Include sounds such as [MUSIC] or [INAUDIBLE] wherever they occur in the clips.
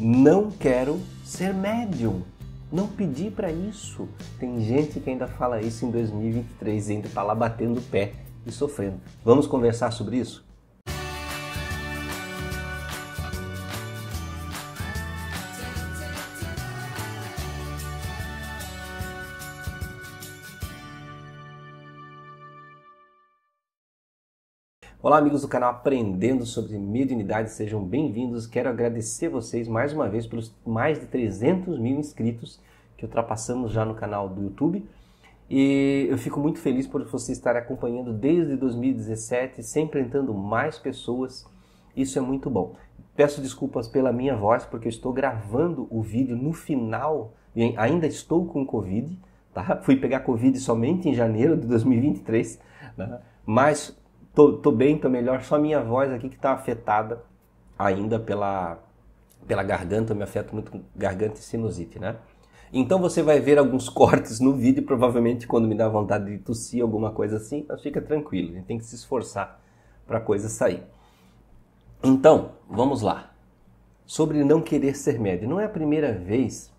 Não quero ser médium. Não pedi para isso. Tem gente que ainda fala isso em 2023 e ainda está lá batendo o pé e sofrendo. Vamos conversar sobre isso? Olá, amigos do canal Aprendendo sobre Mediunidade, sejam bem-vindos. Quero agradecer vocês mais uma vez pelos mais de 300 mil inscritos que ultrapassamos já no canal do YouTube. E eu fico muito feliz por você estar acompanhando desde 2017, sempre entrando mais pessoas. Isso é muito bom. Peço desculpas pela minha voz, porque eu estou gravando o vídeo no final ainda estou com Covid. Tá? Fui pegar Covid somente em janeiro de 2023, né? mas Tô, tô bem, tô melhor, só minha voz aqui que tá afetada ainda pela, pela garganta, me afeta muito garganta e sinusite, né? Então você vai ver alguns [LAUGHS] cortes no vídeo, provavelmente quando me dá vontade de tossir, alguma coisa assim, mas fica tranquilo, a gente tem que se esforçar para a coisa sair. Então, vamos lá. Sobre não querer ser médium. Não é a primeira vez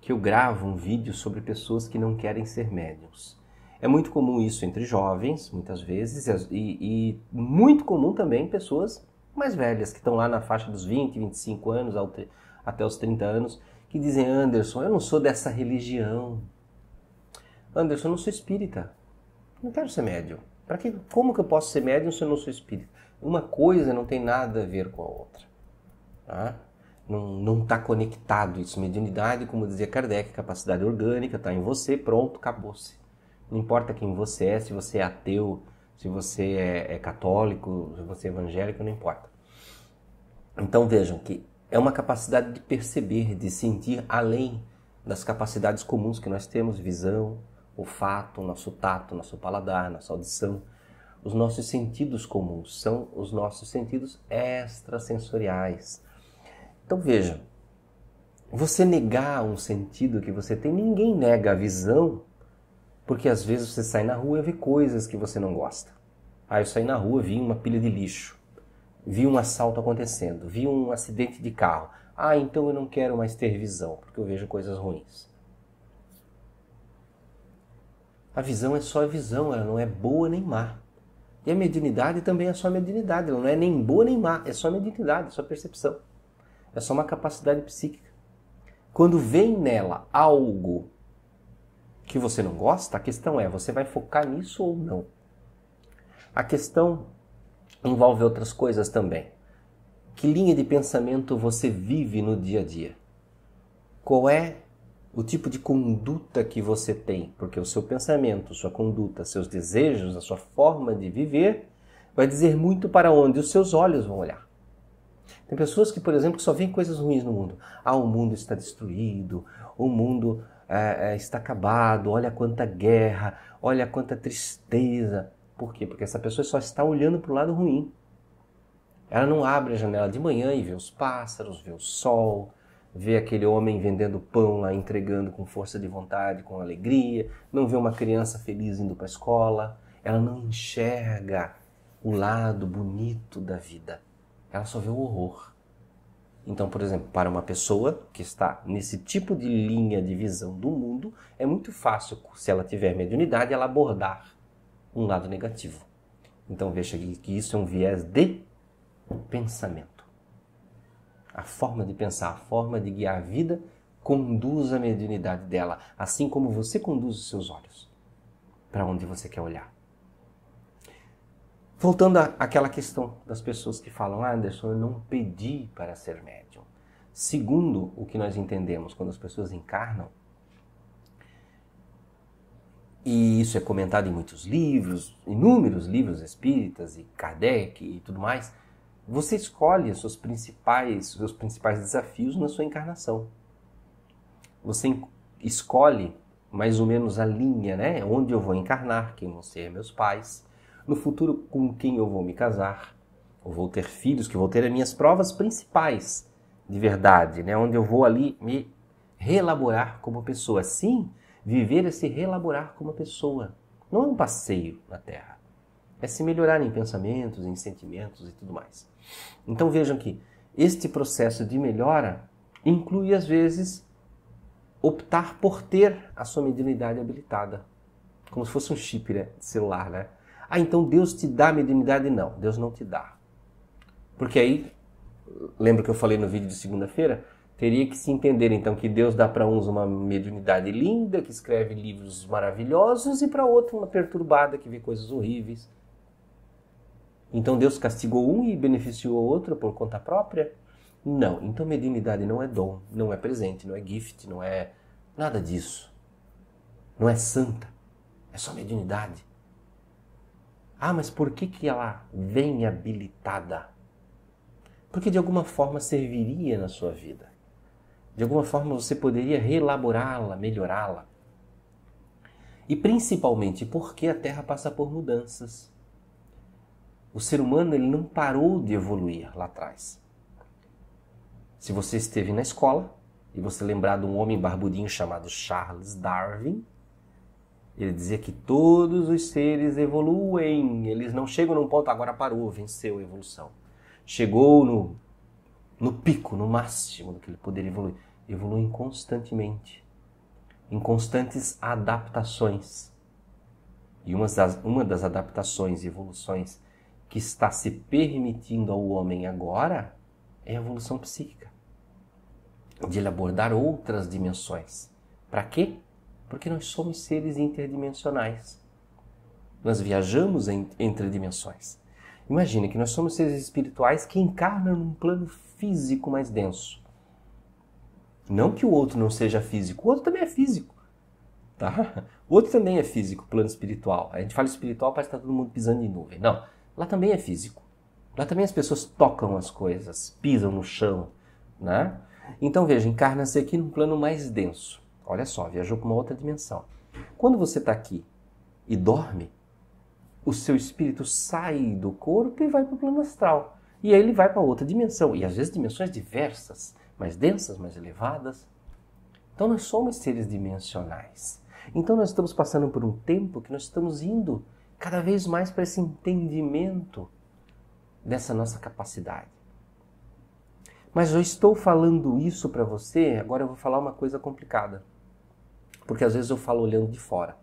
que eu gravo um vídeo sobre pessoas que não querem ser médiums. É muito comum isso entre jovens, muitas vezes, e, e muito comum também pessoas mais velhas, que estão lá na faixa dos 20, 25 anos, até os 30 anos, que dizem: Anderson, eu não sou dessa religião. Anderson, eu não sou espírita. Não quero ser médium. Para que, como que eu posso ser médium se eu não sou espírita? Uma coisa não tem nada a ver com a outra. Tá? Não está conectado isso. Mediunidade, como dizia Kardec, capacidade orgânica, está em você, pronto, acabou-se. Não importa quem você é, se você é ateu, se você é, é católico, se você é evangélico, não importa. Então vejam que é uma capacidade de perceber, de sentir além das capacidades comuns que nós temos, visão, olfato, nosso tato, nosso paladar, nossa audição. Os nossos sentidos comuns são os nossos sentidos extrasensoriais. Então veja, você negar um sentido que você tem, ninguém nega a visão porque às vezes você sai na rua e vê coisas que você não gosta. Ah, eu saí na rua, vi uma pilha de lixo, vi um assalto acontecendo, vi um acidente de carro. Ah, então eu não quero mais ter visão, porque eu vejo coisas ruins. A visão é só a visão, ela não é boa nem má. E a mediunidade também é só mediunidade, ela não é nem boa nem má, é só mediunidade, é só percepção. É só uma capacidade psíquica. Quando vem nela algo que você não gosta, a questão é: você vai focar nisso ou não? A questão envolve outras coisas também. Que linha de pensamento você vive no dia a dia? Qual é o tipo de conduta que você tem? Porque o seu pensamento, sua conduta, seus desejos, a sua forma de viver vai dizer muito para onde os seus olhos vão olhar. Tem pessoas que, por exemplo, só veem coisas ruins no mundo. Ah, o mundo está destruído, o mundo é, é, está acabado, olha quanta guerra, olha quanta tristeza. Por quê? Porque essa pessoa só está olhando para o lado ruim. Ela não abre a janela de manhã e vê os pássaros, vê o sol, vê aquele homem vendendo pão lá, entregando com força de vontade, com alegria, não vê uma criança feliz indo para a escola. Ela não enxerga o lado bonito da vida. Ela só vê o horror. Então, por exemplo, para uma pessoa que está nesse tipo de linha de visão do mundo, é muito fácil, se ela tiver mediunidade, ela abordar um lado negativo. Então veja que isso é um viés de pensamento. A forma de pensar, a forma de guiar a vida conduz a mediunidade dela, assim como você conduz os seus olhos para onde você quer olhar. Voltando àquela questão das pessoas que falam, ah, Anderson, eu não pedi para ser médium. Segundo o que nós entendemos quando as pessoas encarnam, e isso é comentado em muitos livros, inúmeros livros espíritas e Kardec e tudo mais, você escolhe os seus principais, seus principais desafios na sua encarnação. Você escolhe mais ou menos a linha, né? Onde eu vou encarnar, quem vão ser meus pais, no futuro com quem eu vou me casar, ou vou ter filhos, que vou ter as minhas provas principais de verdade, né? onde eu vou ali me reelaborar como pessoa. Sim, viver é se reelaborar como pessoa. Não é um passeio na Terra. É se melhorar em pensamentos, em sentimentos e tudo mais. Então vejam que este processo de melhora inclui às vezes optar por ter a sua mediunidade habilitada, como se fosse um chip né, celular, né? Ah, então Deus te dá mediunidade? Não, Deus não te dá. Porque aí, lembra que eu falei no vídeo de segunda-feira? Teria que se entender então que Deus dá para uns uma mediunidade linda, que escreve livros maravilhosos, e para outro uma perturbada que vê coisas horríveis. Então Deus castigou um e beneficiou o outro por conta própria? Não. Então mediunidade não é dom, não é presente, não é gift, não é nada disso. Não é santa. É só mediunidade. Ah, mas por que, que ela vem habilitada? Porque de alguma forma serviria na sua vida. De alguma forma você poderia reelaborá-la, melhorá-la. E principalmente porque a Terra passa por mudanças. O ser humano ele não parou de evoluir lá atrás. Se você esteve na escola e você lembrar de um homem barbudinho chamado Charles Darwin, ele dizia que todos os seres evoluem, eles não chegam num ponto, agora parou, venceu a evolução. Chegou no, no pico, no máximo do que ele poderia evoluir. Evoluem constantemente, em constantes adaptações. E uma das, uma das adaptações e evoluções que está se permitindo ao homem agora é a evolução psíquica. De ele abordar outras dimensões. Para quê? Porque nós somos seres interdimensionais. Nós viajamos entre dimensões. Imagine que nós somos seres espirituais que encarnam num plano físico mais denso. Não que o outro não seja físico, o outro também é físico. Tá? O outro também é físico, plano espiritual. A gente fala espiritual, parece que está todo mundo pisando em nuvem. Não, lá também é físico. Lá também as pessoas tocam as coisas, pisam no chão. Né? Então veja, encarna-se aqui num plano mais denso. Olha só, viajou para uma outra dimensão. Quando você está aqui e dorme, o seu espírito sai do corpo e vai para o plano astral. E aí ele vai para outra dimensão. E às vezes dimensões diversas, mais densas, mais elevadas. Então nós somos seres dimensionais. Então nós estamos passando por um tempo que nós estamos indo cada vez mais para esse entendimento dessa nossa capacidade. Mas eu estou falando isso para você, agora eu vou falar uma coisa complicada. Porque às vezes eu falo olhando de fora.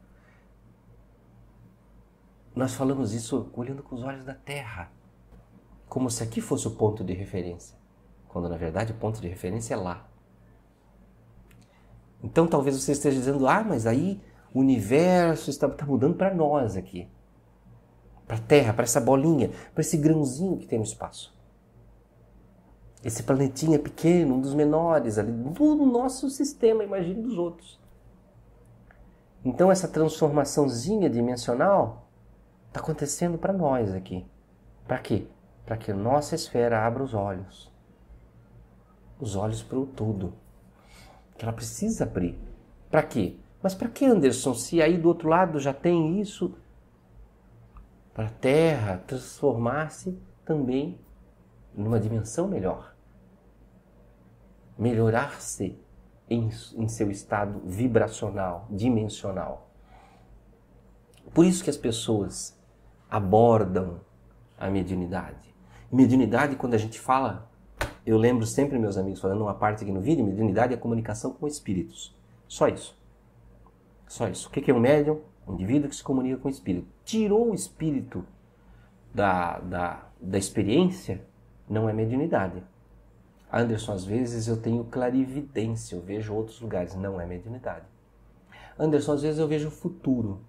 Nós falamos isso olhando com os olhos da terra, como se aqui fosse o ponto de referência, quando na verdade o ponto de referência é lá. Então talvez você esteja dizendo, ah, mas aí o universo está, está mudando para nós aqui, para a Terra, para essa bolinha, para esse grãozinho que tem no espaço. Esse planetinha pequeno, um dos menores ali do nosso sistema, imagine dos outros. Então essa transformaçãozinha dimensional está acontecendo para nós aqui. Para quê? Para que a nossa esfera abra os olhos. Os olhos para o tudo. Que ela precisa abrir. Para quê? Mas para que, Anderson? Se aí do outro lado já tem isso, para a Terra transformar-se também numa dimensão melhor. Melhorar-se em, em seu estado vibracional, dimensional. Por isso que as pessoas abordam a mediunidade. Mediunidade, quando a gente fala, eu lembro sempre meus amigos falando uma parte aqui no vídeo, mediunidade é comunicação com espíritos. Só isso. Só isso. O que é um médium? Um indivíduo que se comunica com o espírito. Tirou o espírito da, da, da experiência, não é mediunidade. Anderson, às vezes eu tenho clarividência, eu vejo outros lugares, não é mediunidade. Anderson, às vezes eu vejo o futuro,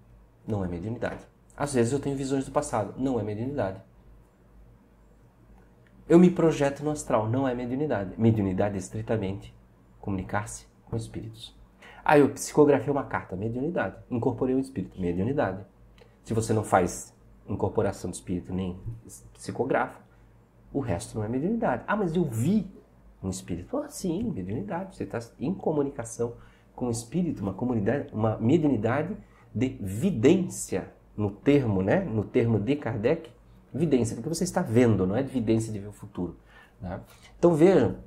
não é mediunidade. Às vezes eu tenho visões do passado, não é mediunidade. Eu me projeto no astral, não é mediunidade. Mediunidade é estritamente comunicar-se com espíritos. Ah, eu psicografei uma carta, mediunidade. Incorporei um espírito, mediunidade. Se você não faz incorporação do espírito nem psicografa, o resto não é mediunidade. Ah, mas eu vi um espírito. Ah, sim, mediunidade. Você está em comunicação com o espírito, uma comunidade, uma mediunidade de vidência, no termo, né? No termo de Kardec, vidência, porque você está vendo, não é vidência de ver o futuro. Né? Então vejam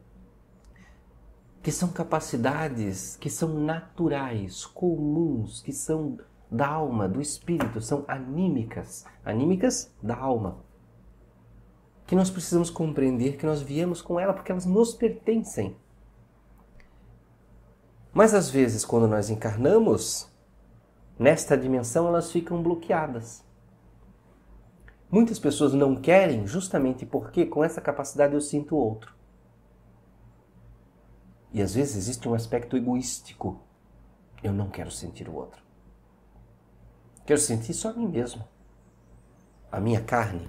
que são capacidades que são naturais, comuns, que são da alma, do espírito, são anímicas, anímicas da alma que nós precisamos compreender que nós viemos com ela porque elas nos pertencem. Mas às vezes, quando nós encarnamos, nesta dimensão elas ficam bloqueadas. Muitas pessoas não querem justamente porque com essa capacidade eu sinto o outro. E às vezes existe um aspecto egoístico. Eu não quero sentir o outro. Quero sentir só a mim mesmo. A minha carne,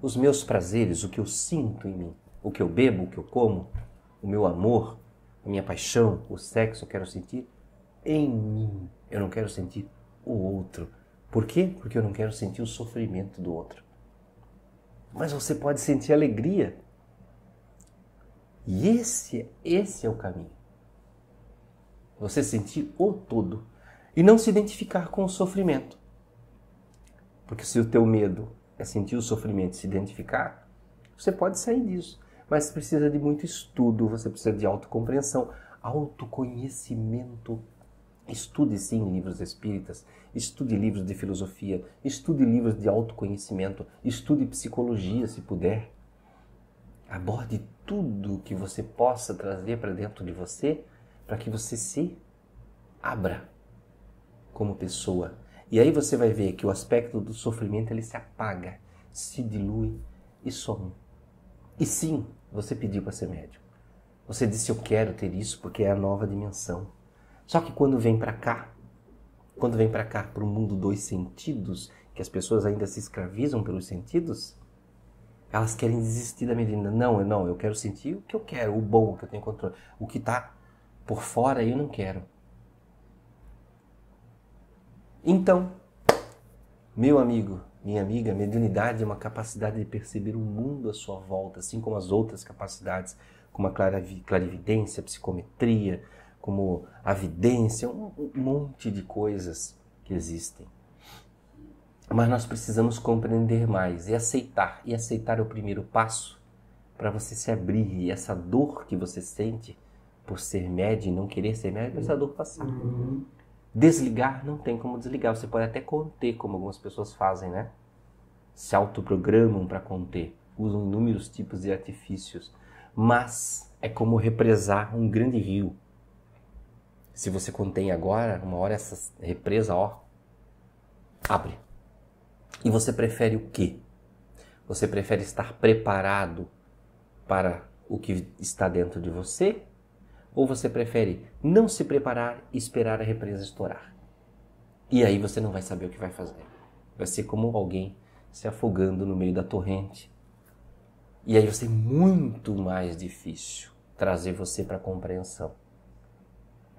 os meus prazeres, o que eu sinto em mim, o que eu bebo, o que eu como, o meu amor, a minha paixão, o sexo, eu quero sentir em mim. Eu não quero sentir o outro. Por quê? Porque eu não quero sentir o sofrimento do outro. Mas você pode sentir alegria e esse, esse é o caminho. Você sentir o todo e não se identificar com o sofrimento. Porque se o teu medo é sentir o sofrimento se identificar, você pode sair disso. Mas precisa de muito estudo, você precisa de autocompreensão, autoconhecimento. Estude sim livros espíritas, estude livros de filosofia, estude livros de autoconhecimento, estude psicologia se puder. Aborde tudo que você possa trazer para dentro de você para que você se abra como pessoa. E aí você vai ver que o aspecto do sofrimento ele se apaga, se dilui e some. E sim, você pediu para ser médium. Você disse eu quero ter isso porque é a nova dimensão. Só que quando vem para cá, quando vem para cá para o mundo dos sentidos, que as pessoas ainda se escravizam pelos sentidos, elas querem desistir da medicina. Não, não, eu quero sentir o que eu quero, o bom, o que eu tenho controle. O que está por fora eu não quero. Então, meu amigo, minha amiga, mediunidade é uma capacidade de perceber o mundo à sua volta, assim como as outras capacidades, como a clarividência, a psicometria, como a vidência, um monte de coisas que existem. Mas nós precisamos compreender mais e aceitar. E aceitar é o primeiro passo para você se abrir e essa dor que você sente por ser médio e não querer ser médio, essa dor passar. Uhum. Desligar não tem como desligar. Você pode até conter, como algumas pessoas fazem, né? Se autoprogramam para conter. Usam inúmeros tipos de artifícios. Mas é como represar um grande rio. Se você contém agora, uma hora essa represa, ó, abre. E você prefere o quê? Você prefere estar preparado para o que está dentro de você? Ou você prefere não se preparar e esperar a represa estourar? E aí você não vai saber o que vai fazer. Vai ser como alguém se afogando no meio da torrente. E aí vai ser muito mais difícil trazer você para a compreensão.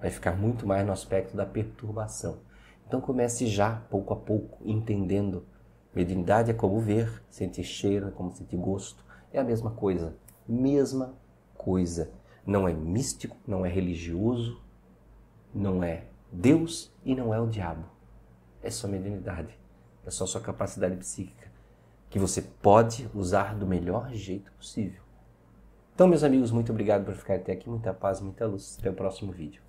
Vai ficar muito mais no aspecto da perturbação. Então comece já, pouco a pouco, entendendo Mediunidade é como ver, sentir cheiro, é como sentir gosto. É a mesma coisa. Mesma coisa. Não é místico, não é religioso, não é Deus e não é o diabo. É só mediunidade. É só sua capacidade psíquica que você pode usar do melhor jeito possível. Então, meus amigos, muito obrigado por ficar até aqui. Muita paz, muita luz. Até o próximo vídeo.